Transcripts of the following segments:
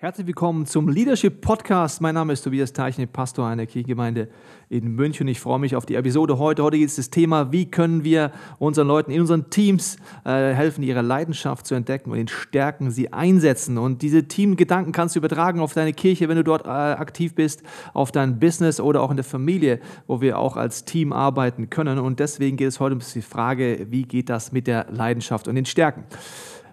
Herzlich willkommen zum Leadership Podcast. Mein Name ist Tobias Teichner, Pastor einer Kirchengemeinde in München. Ich freue mich auf die Episode heute. Heute geht es das Thema, wie können wir unseren Leuten in unseren Teams äh, helfen, ihre Leidenschaft zu entdecken und in Stärken sie einsetzen. Und diese Teamgedanken kannst du übertragen auf deine Kirche, wenn du dort äh, aktiv bist, auf dein Business oder auch in der Familie, wo wir auch als Team arbeiten können. Und deswegen geht es heute um die Frage, wie geht das mit der Leidenschaft und den Stärken.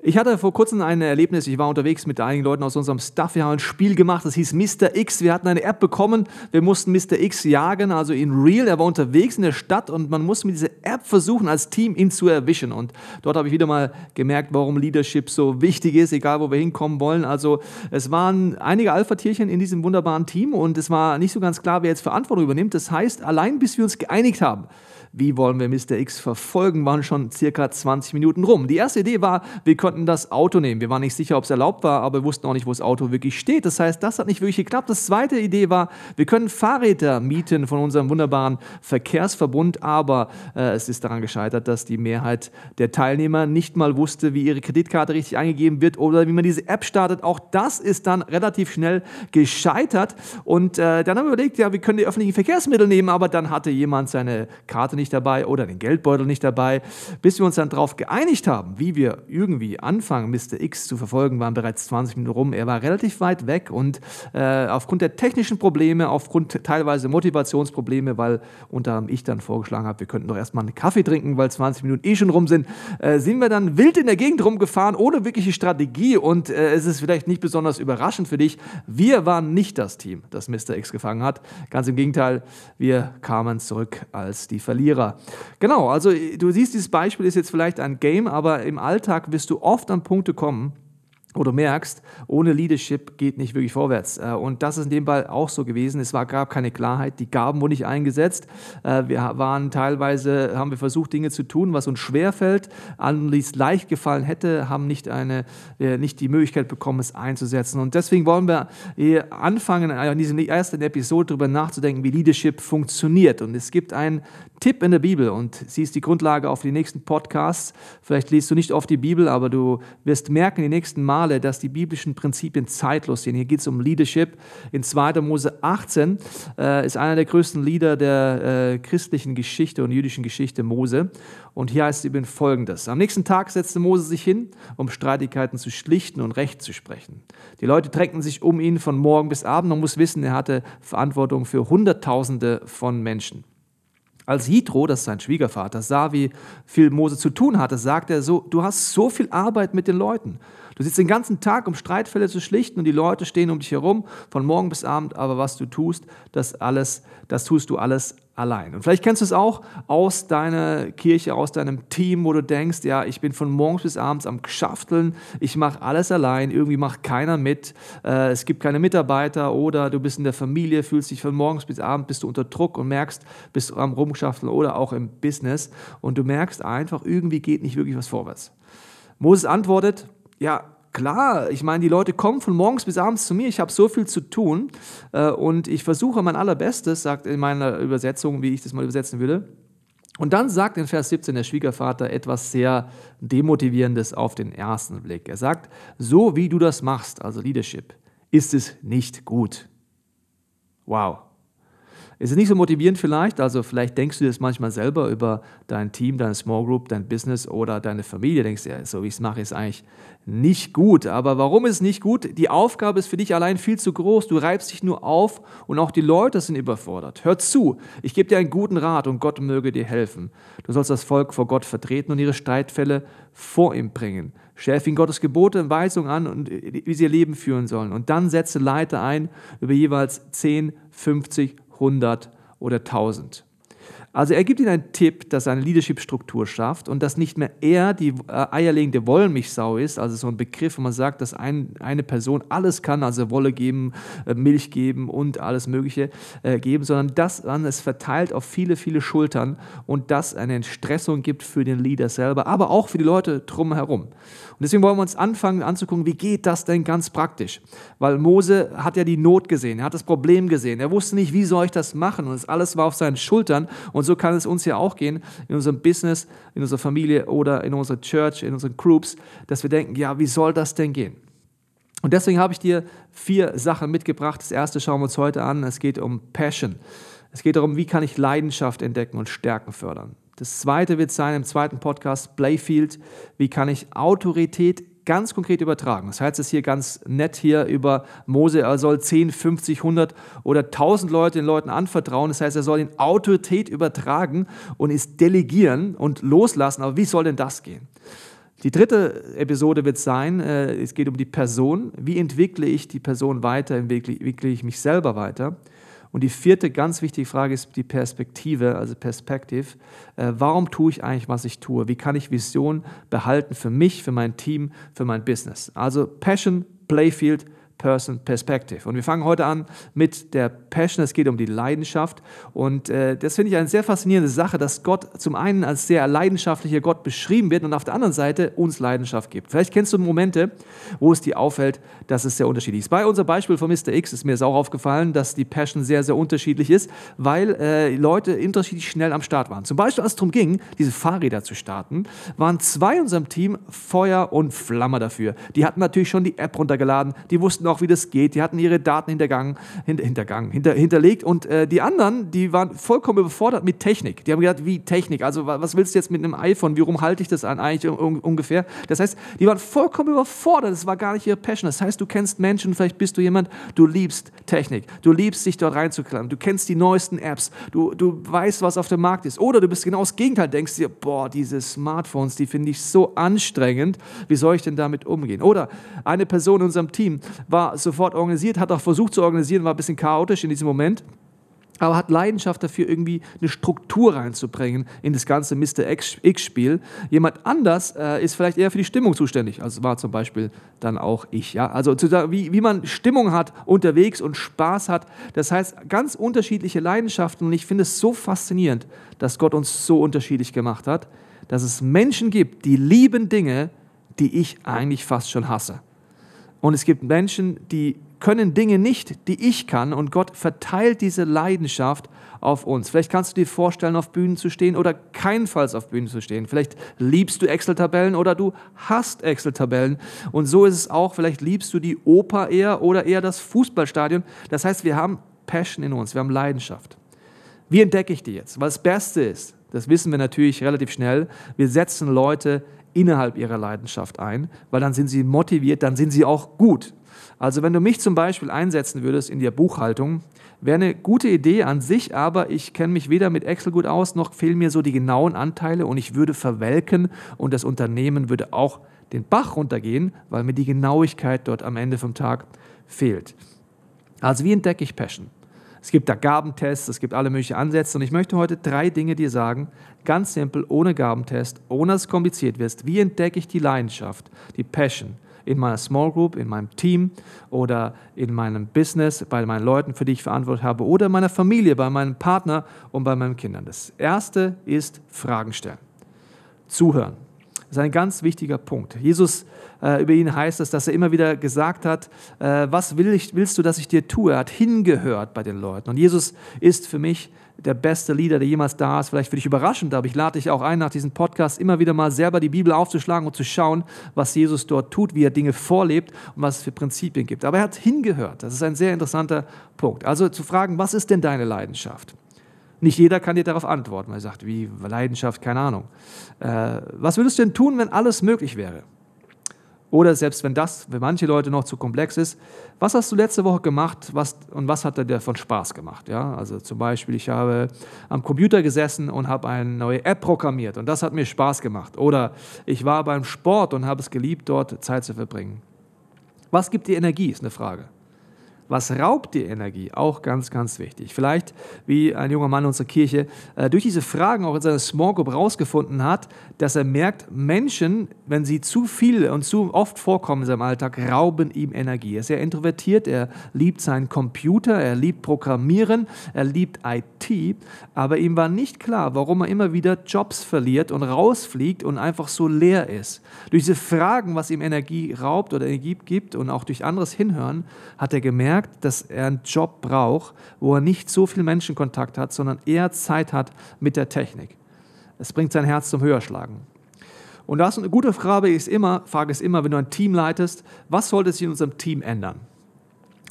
Ich hatte vor kurzem ein Erlebnis, ich war unterwegs mit einigen Leuten aus unserem Staff, wir haben ein Spiel gemacht, das hieß Mr. X, wir hatten eine App bekommen, wir mussten Mr. X jagen, also in Real, er war unterwegs in der Stadt und man musste mit dieser App versuchen, als Team ihn zu erwischen. Und dort habe ich wieder mal gemerkt, warum Leadership so wichtig ist, egal wo wir hinkommen wollen, also es waren einige Alpha-Tierchen in diesem wunderbaren Team und es war nicht so ganz klar, wer jetzt Verantwortung übernimmt, das heißt, allein bis wir uns geeinigt haben, wie wollen wir Mr. X verfolgen, waren schon circa 20 Minuten rum. Die erste Idee war, wir konnten das Auto nehmen. Wir waren nicht sicher, ob es erlaubt war, aber wir wussten auch nicht, wo das Auto wirklich steht. Das heißt, das hat nicht wirklich geklappt. Das zweite Idee war, wir können Fahrräder mieten von unserem wunderbaren Verkehrsverbund, aber äh, es ist daran gescheitert, dass die Mehrheit der Teilnehmer nicht mal wusste, wie ihre Kreditkarte richtig eingegeben wird oder wie man diese App startet. Auch das ist dann relativ schnell gescheitert. Und äh, dann haben wir überlegt, ja, wir können die öffentlichen Verkehrsmittel nehmen, aber dann hatte jemand seine Karte nicht dabei oder den Geldbeutel nicht dabei. Bis wir uns dann darauf geeinigt haben, wie wir irgendwie anfangen, Mr. X zu verfolgen, waren bereits 20 Minuten rum. Er war relativ weit weg und äh, aufgrund der technischen Probleme, aufgrund teilweise Motivationsprobleme, weil unter anderem ich dann vorgeschlagen habe, wir könnten doch erstmal einen Kaffee trinken, weil 20 Minuten eh schon rum sind, äh, sind wir dann wild in der Gegend rumgefahren, ohne wirkliche Strategie und äh, es ist vielleicht nicht besonders überraschend für dich. Wir waren nicht das Team, das Mr. X gefangen hat. Ganz im Gegenteil, wir kamen zurück als die Verlierer Verlierer. Genau, also du siehst, dieses Beispiel ist jetzt vielleicht ein Game, aber im Alltag wirst du oft an Punkte kommen, wo du merkst, ohne Leadership geht nicht wirklich vorwärts. Äh, und das ist in dem Fall auch so gewesen. Es war, gab keine Klarheit, die Gaben wurden nicht eingesetzt. Äh, wir waren teilweise, haben wir versucht, Dinge zu tun, was uns schwerfällt, es leicht gefallen hätte, haben nicht, eine, äh, nicht die Möglichkeit bekommen, es einzusetzen. Und deswegen wollen wir anfangen, in dieser ersten Episode darüber nachzudenken, wie Leadership funktioniert. Und es gibt einen Tipp in der Bibel und sie ist die Grundlage auf die nächsten Podcasts. Vielleicht liest du nicht oft die Bibel, aber du wirst merken die nächsten Male, dass die biblischen Prinzipien zeitlos sind. Hier geht es um Leadership. In 2. Mose 18 äh, ist einer der größten Lieder der äh, christlichen Geschichte und jüdischen Geschichte Mose. Und hier heißt es eben folgendes. Am nächsten Tag setzte Mose sich hin, um Streitigkeiten zu schlichten und Recht zu sprechen. Die Leute drängten sich um ihn von morgen bis abend. Man muss wissen, er hatte Verantwortung für Hunderttausende von Menschen. Als Hidro, das ist sein Schwiegervater, sah, wie viel Mose zu tun hatte, sagte er so, du hast so viel Arbeit mit den Leuten. Du sitzt den ganzen Tag, um Streitfälle zu schlichten und die Leute stehen um dich herum von morgen bis abend, aber was du tust, das alles, das tust du alles allein. Und vielleicht kennst du es auch aus deiner Kirche, aus deinem Team, wo du denkst, ja, ich bin von morgens bis abends am Geschafteln, ich mache alles allein, irgendwie macht keiner mit, äh, es gibt keine Mitarbeiter oder du bist in der Familie, fühlst dich von morgens bis abends, bist du unter Druck und merkst, bist du am Rumgeschafteln oder auch im Business. Und du merkst einfach, irgendwie geht nicht wirklich was vorwärts. Moses antwortet, ja, klar, ich meine, die Leute kommen von morgens bis abends zu mir, ich habe so viel zu tun äh, und ich versuche mein allerbestes, sagt in meiner Übersetzung, wie ich das mal übersetzen würde. Und dann sagt in Vers 17 der Schwiegervater etwas sehr Demotivierendes auf den ersten Blick. Er sagt, so wie du das machst, also Leadership, ist es nicht gut. Wow. Ist es nicht so motivierend vielleicht? Also vielleicht denkst du das manchmal selber über dein Team, deine Small Group, dein Business oder deine Familie. Denkst du, ja, so wie ich es mache, ist eigentlich nicht gut. Aber warum ist es nicht gut? Die Aufgabe ist für dich allein viel zu groß. Du reibst dich nur auf und auch die Leute sind überfordert. Hör zu, ich gebe dir einen guten Rat und Gott möge dir helfen. Du sollst das Volk vor Gott vertreten und ihre Streitfälle vor ihm bringen. Schärfe ihnen Gottes Gebote und Weisungen an und wie sie ihr Leben führen sollen. Und dann setze Leiter ein über jeweils 10, 50 100 oder 1000. Also er gibt ihnen einen Tipp, dass er eine Leadership-Struktur schafft und dass nicht mehr er die äh, eierlegende Wollmilchsau ist, also so ein Begriff, wo man sagt, dass ein, eine Person alles kann, also Wolle geben, äh, Milch geben und alles Mögliche äh, geben, sondern dass man es verteilt auf viele, viele Schultern und das eine Entstressung gibt für den Leader selber, aber auch für die Leute drumherum. Und deswegen wollen wir uns anfangen anzugucken, wie geht das denn ganz praktisch? Weil Mose hat ja die Not gesehen, er hat das Problem gesehen, er wusste nicht, wie soll ich das machen und das alles war auf seinen Schultern und so kann es uns ja auch gehen, in unserem Business, in unserer Familie oder in unserer Church, in unseren Groups, dass wir denken, ja, wie soll das denn gehen? Und deswegen habe ich dir vier Sachen mitgebracht. Das erste schauen wir uns heute an. Es geht um Passion. Es geht darum, wie kann ich Leidenschaft entdecken und Stärken fördern. Das zweite wird sein im zweiten Podcast Playfield, wie kann ich Autorität ganz konkret übertragen. Das heißt es hier ganz nett hier über Mose, er soll 10, 50, 100 oder 1000 Leute den Leuten anvertrauen. Das heißt, er soll in Autorität übertragen und es delegieren und loslassen. Aber wie soll denn das gehen? Die dritte Episode wird sein, äh, es geht um die Person. Wie entwickle ich die Person weiter, entwickle ich mich selber weiter? Und die vierte ganz wichtige Frage ist die Perspektive, also Perspektiv. Äh, warum tue ich eigentlich, was ich tue? Wie kann ich Vision behalten für mich, für mein Team, für mein Business? Also Passion, Playfield, Person Perspective. Und wir fangen heute an mit der Passion. Es geht um die Leidenschaft. Und äh, das finde ich eine sehr faszinierende Sache, dass Gott zum einen als sehr leidenschaftlicher Gott beschrieben wird und auf der anderen Seite uns Leidenschaft gibt. Vielleicht kennst du Momente, wo es dir auffällt, dass es sehr unterschiedlich ist. Bei unserem Beispiel von Mr. X ist mir es auch aufgefallen, dass die Passion sehr, sehr unterschiedlich ist, weil äh, Leute unterschiedlich schnell am Start waren. Zum Beispiel, als es darum ging, diese Fahrräder zu starten, waren zwei in unserem Team Feuer und Flamme dafür. Die hatten natürlich schon die App runtergeladen, die wussten auch, wie das geht. Die hatten ihre Daten hintergangen, hinter, hintergangen, hinter, hinterlegt und äh, die anderen, die waren vollkommen überfordert mit Technik. Die haben gedacht, wie Technik? Also was willst du jetzt mit einem iPhone? Wie rum halte ich das an eigentlich un ungefähr? Das heißt, die waren vollkommen überfordert. Das war gar nicht ihr Passion. Das heißt, du kennst Menschen, vielleicht bist du jemand, du liebst Technik. Du liebst dich dort reinzuklemmen. Du kennst die neuesten Apps. Du, du weißt, was auf dem Markt ist. Oder du bist genau das Gegenteil, denkst dir, boah, diese Smartphones, die finde ich so anstrengend. Wie soll ich denn damit umgehen? Oder eine Person in unserem Team war war sofort organisiert, hat auch versucht zu organisieren, war ein bisschen chaotisch in diesem Moment aber hat Leidenschaft dafür, irgendwie eine Struktur reinzubringen in das ganze Mr. X-Spiel. Jemand anders äh, ist vielleicht eher für die Stimmung zuständig, also war zum Beispiel dann auch ich. Ja? Also wie, wie man Stimmung hat unterwegs und Spaß hat, das heißt ganz unterschiedliche Leidenschaften und ich finde es so faszinierend, dass Gott uns so unterschiedlich gemacht hat, dass es Menschen gibt, die lieben Dinge, die ich eigentlich fast schon hasse. Und es gibt Menschen, die können Dinge nicht, die ich kann. Und Gott verteilt diese Leidenschaft auf uns. Vielleicht kannst du dir vorstellen, auf Bühnen zu stehen oder keinenfalls auf Bühnen zu stehen. Vielleicht liebst du Excel-Tabellen oder du hast Excel-Tabellen. Und so ist es auch. Vielleicht liebst du die Oper eher oder eher das Fußballstadion. Das heißt, wir haben Passion in uns, wir haben Leidenschaft. Wie entdecke ich die jetzt? Was das Beste ist, das wissen wir natürlich relativ schnell. Wir setzen Leute innerhalb ihrer Leidenschaft ein, weil dann sind sie motiviert, dann sind sie auch gut. Also wenn du mich zum Beispiel einsetzen würdest in der Buchhaltung, wäre eine gute Idee an sich, aber ich kenne mich weder mit Excel gut aus, noch fehlen mir so die genauen Anteile und ich würde verwelken und das Unternehmen würde auch den Bach runtergehen, weil mir die Genauigkeit dort am Ende vom Tag fehlt. Also wie entdecke ich Passion? Es gibt da Gabentests, es gibt alle möglichen Ansätze und ich möchte heute drei Dinge dir sagen, ganz simpel, ohne Gabentest, ohne dass es kompliziert wird. Wie entdecke ich die Leidenschaft, die Passion in meiner Small Group, in meinem Team oder in meinem Business, bei meinen Leuten, für die ich verantwortlich habe oder in meiner Familie, bei meinem Partner und bei meinen Kindern. Das erste ist Fragen stellen. Zuhören. Das ist ein ganz wichtiger Punkt. Jesus, äh, über ihn heißt es, dass er immer wieder gesagt hat, äh, was will ich, willst du, dass ich dir tue? Er hat hingehört bei den Leuten. Und Jesus ist für mich der beste Leader, der jemals da ist. Vielleicht für dich überraschend, aber ich lade dich auch ein, nach diesem Podcast immer wieder mal selber die Bibel aufzuschlagen und zu schauen, was Jesus dort tut, wie er Dinge vorlebt und was es für Prinzipien gibt. Aber er hat hingehört. Das ist ein sehr interessanter Punkt. Also zu fragen, was ist denn deine Leidenschaft? Nicht jeder kann dir darauf antworten. Er sagt, wie Leidenschaft, keine Ahnung. Äh, was würdest du denn tun, wenn alles möglich wäre? Oder selbst wenn das für manche Leute noch zu komplex ist, was hast du letzte Woche gemacht was, und was hat dir davon Spaß gemacht? Ja, also zum Beispiel, ich habe am Computer gesessen und habe eine neue App programmiert und das hat mir Spaß gemacht. Oder ich war beim Sport und habe es geliebt, dort Zeit zu verbringen. Was gibt dir Energie, ist eine Frage. Was raubt dir Energie? Auch ganz, ganz wichtig. Vielleicht, wie ein junger Mann in unserer Kirche, äh, durch diese Fragen auch in seiner Small Group rausgefunden hat, dass er merkt, Menschen, wenn sie zu viel und zu oft vorkommen in seinem Alltag, rauben ihm Energie. Er ist sehr introvertiert, er liebt seinen Computer, er liebt Programmieren, er liebt IT, aber ihm war nicht klar, warum er immer wieder Jobs verliert und rausfliegt und einfach so leer ist. Durch diese Fragen, was ihm Energie raubt oder Energie gibt und auch durch anderes Hinhören, hat er gemerkt, merkt, dass er einen Job braucht, wo er nicht so viel Menschenkontakt hat, sondern eher Zeit hat mit der Technik. Es bringt sein Herz zum Höherschlagen. Und das eine gute Frage ist immer, Frage ist immer, wenn du ein Team leitest, was sollte sich in unserem Team ändern?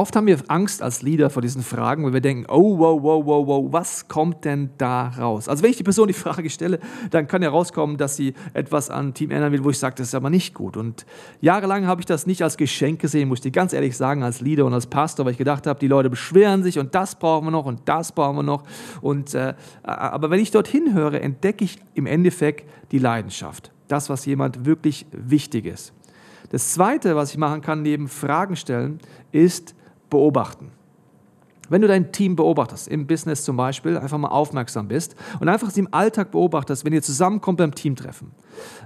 Oft haben wir Angst als Leader vor diesen Fragen, weil wir denken, oh, wow, wow, wow, wow, was kommt denn da raus? Also wenn ich die Person die Frage stelle, dann kann ja rauskommen, dass sie etwas an Team ändern will, wo ich sage, das ist aber nicht gut. Und jahrelang habe ich das nicht als Geschenk gesehen, muss ich dir ganz ehrlich sagen, als Leader und als Pastor, weil ich gedacht habe, die Leute beschweren sich und das brauchen wir noch und das brauchen wir noch. Und, äh, aber wenn ich dorthin höre, entdecke ich im Endeffekt die Leidenschaft. Das, was jemand wirklich wichtig ist. Das Zweite, was ich machen kann, neben Fragen stellen, ist, beobachten. Wenn du dein Team beobachtest, im Business zum Beispiel, einfach mal aufmerksam bist und einfach im Alltag beobachtest, wenn ihr zusammenkommt beim Teamtreffen.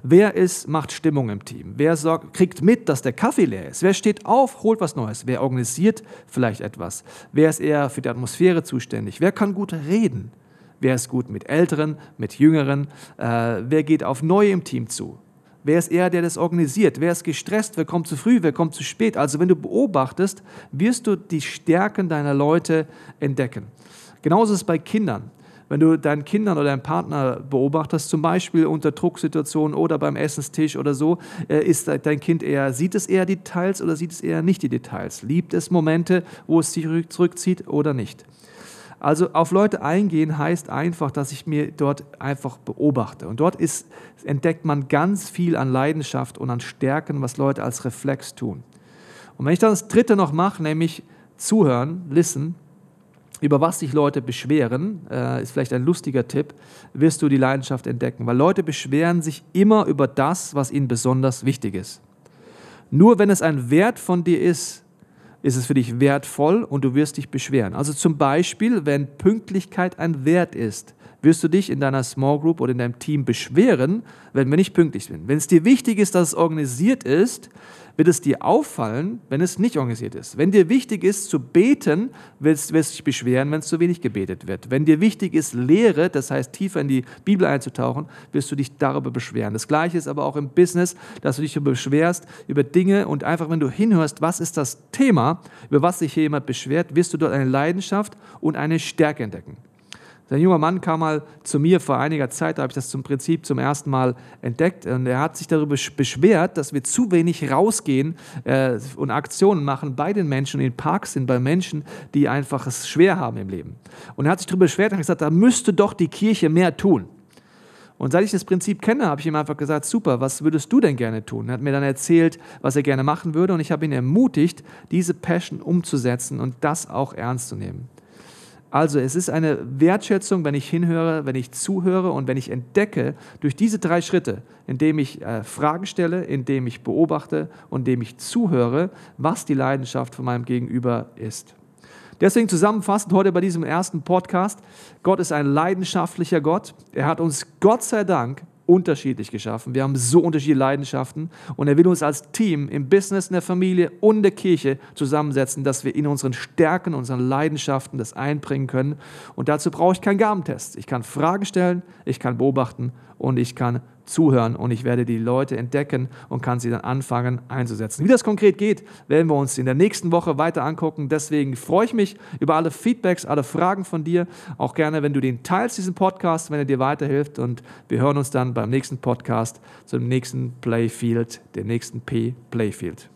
Wer ist, macht Stimmung im Team? Wer sorgt, kriegt mit, dass der Kaffee leer ist? Wer steht auf, holt was Neues? Wer organisiert vielleicht etwas? Wer ist eher für die Atmosphäre zuständig? Wer kann gut reden? Wer ist gut mit Älteren, mit Jüngeren? Äh, wer geht auf Neue im Team zu? Wer ist er, der das organisiert? Wer ist gestresst? Wer kommt zu früh? Wer kommt zu spät? Also wenn du beobachtest, wirst du die Stärken deiner Leute entdecken. Genauso ist es bei Kindern. Wenn du deinen Kindern oder deinen Partner beobachtest, zum Beispiel unter Drucksituationen oder beim Essenstisch oder so, äh, ist dein Kind eher, sieht es eher Details oder sieht es eher nicht die Details? Liebt es Momente, wo es sich zurückzieht oder nicht? Also auf Leute eingehen heißt einfach, dass ich mir dort einfach beobachte. Und dort ist, entdeckt man ganz viel an Leidenschaft und an Stärken, was Leute als Reflex tun. Und wenn ich dann das Dritte noch mache, nämlich zuhören, listen, über was sich Leute beschweren, äh, ist vielleicht ein lustiger Tipp, wirst du die Leidenschaft entdecken. Weil Leute beschweren sich immer über das, was ihnen besonders wichtig ist. Nur wenn es ein Wert von dir ist, ist es für dich wertvoll und du wirst dich beschweren. Also zum Beispiel, wenn Pünktlichkeit ein Wert ist, wirst du dich in deiner Small Group oder in deinem Team beschweren, wenn wir nicht pünktlich sind. Wenn es dir wichtig ist, dass es organisiert ist, wird es dir auffallen, wenn es nicht organisiert ist. Wenn dir wichtig ist zu beten, wirst du dich beschweren, wenn es zu wenig gebetet wird. Wenn dir wichtig ist Lehre, das heißt tiefer in die Bibel einzutauchen, wirst du dich darüber beschweren. Das gleiche ist aber auch im Business, dass du dich beschwerst über Dinge und einfach, wenn du hinhörst, was ist das Thema, über was sich hier jemand beschwert, wirst du dort eine Leidenschaft und eine Stärke entdecken. Ein junger Mann kam mal zu mir vor einiger Zeit, da habe ich das zum Prinzip zum ersten Mal entdeckt. Und er hat sich darüber beschwert, dass wir zu wenig rausgehen äh, und Aktionen machen bei den Menschen in Parks sind, bei Menschen, die einfach es schwer haben im Leben. Und er hat sich darüber beschwert und gesagt, da müsste doch die Kirche mehr tun. Und seit ich das Prinzip kenne, habe ich ihm einfach gesagt, super, was würdest du denn gerne tun? Er hat mir dann erzählt, was er gerne machen würde und ich habe ihn ermutigt, diese Passion umzusetzen und das auch ernst zu nehmen. Also es ist eine Wertschätzung, wenn ich hinhöre, wenn ich zuhöre und wenn ich entdecke durch diese drei Schritte, indem ich äh, Fragen stelle, indem ich beobachte und indem ich zuhöre, was die Leidenschaft von meinem Gegenüber ist. Deswegen zusammenfassend heute bei diesem ersten Podcast, Gott ist ein leidenschaftlicher Gott. Er hat uns Gott sei Dank unterschiedlich geschaffen. Wir haben so unterschiedliche Leidenschaften und er will uns als Team im Business, in der Familie und der Kirche zusammensetzen, dass wir in unseren Stärken, unseren Leidenschaften das einbringen können. Und dazu brauche ich keinen Gabentest. Ich kann Fragen stellen, ich kann beobachten und ich kann zuhören und ich werde die Leute entdecken und kann sie dann anfangen einzusetzen. Wie das konkret geht, werden wir uns in der nächsten Woche weiter angucken. Deswegen freue ich mich über alle Feedbacks, alle Fragen von dir. Auch gerne, wenn du den teilst, diesen Podcast, wenn er dir weiterhilft. Und wir hören uns dann beim nächsten Podcast zum nächsten Playfield, der nächsten P Playfield.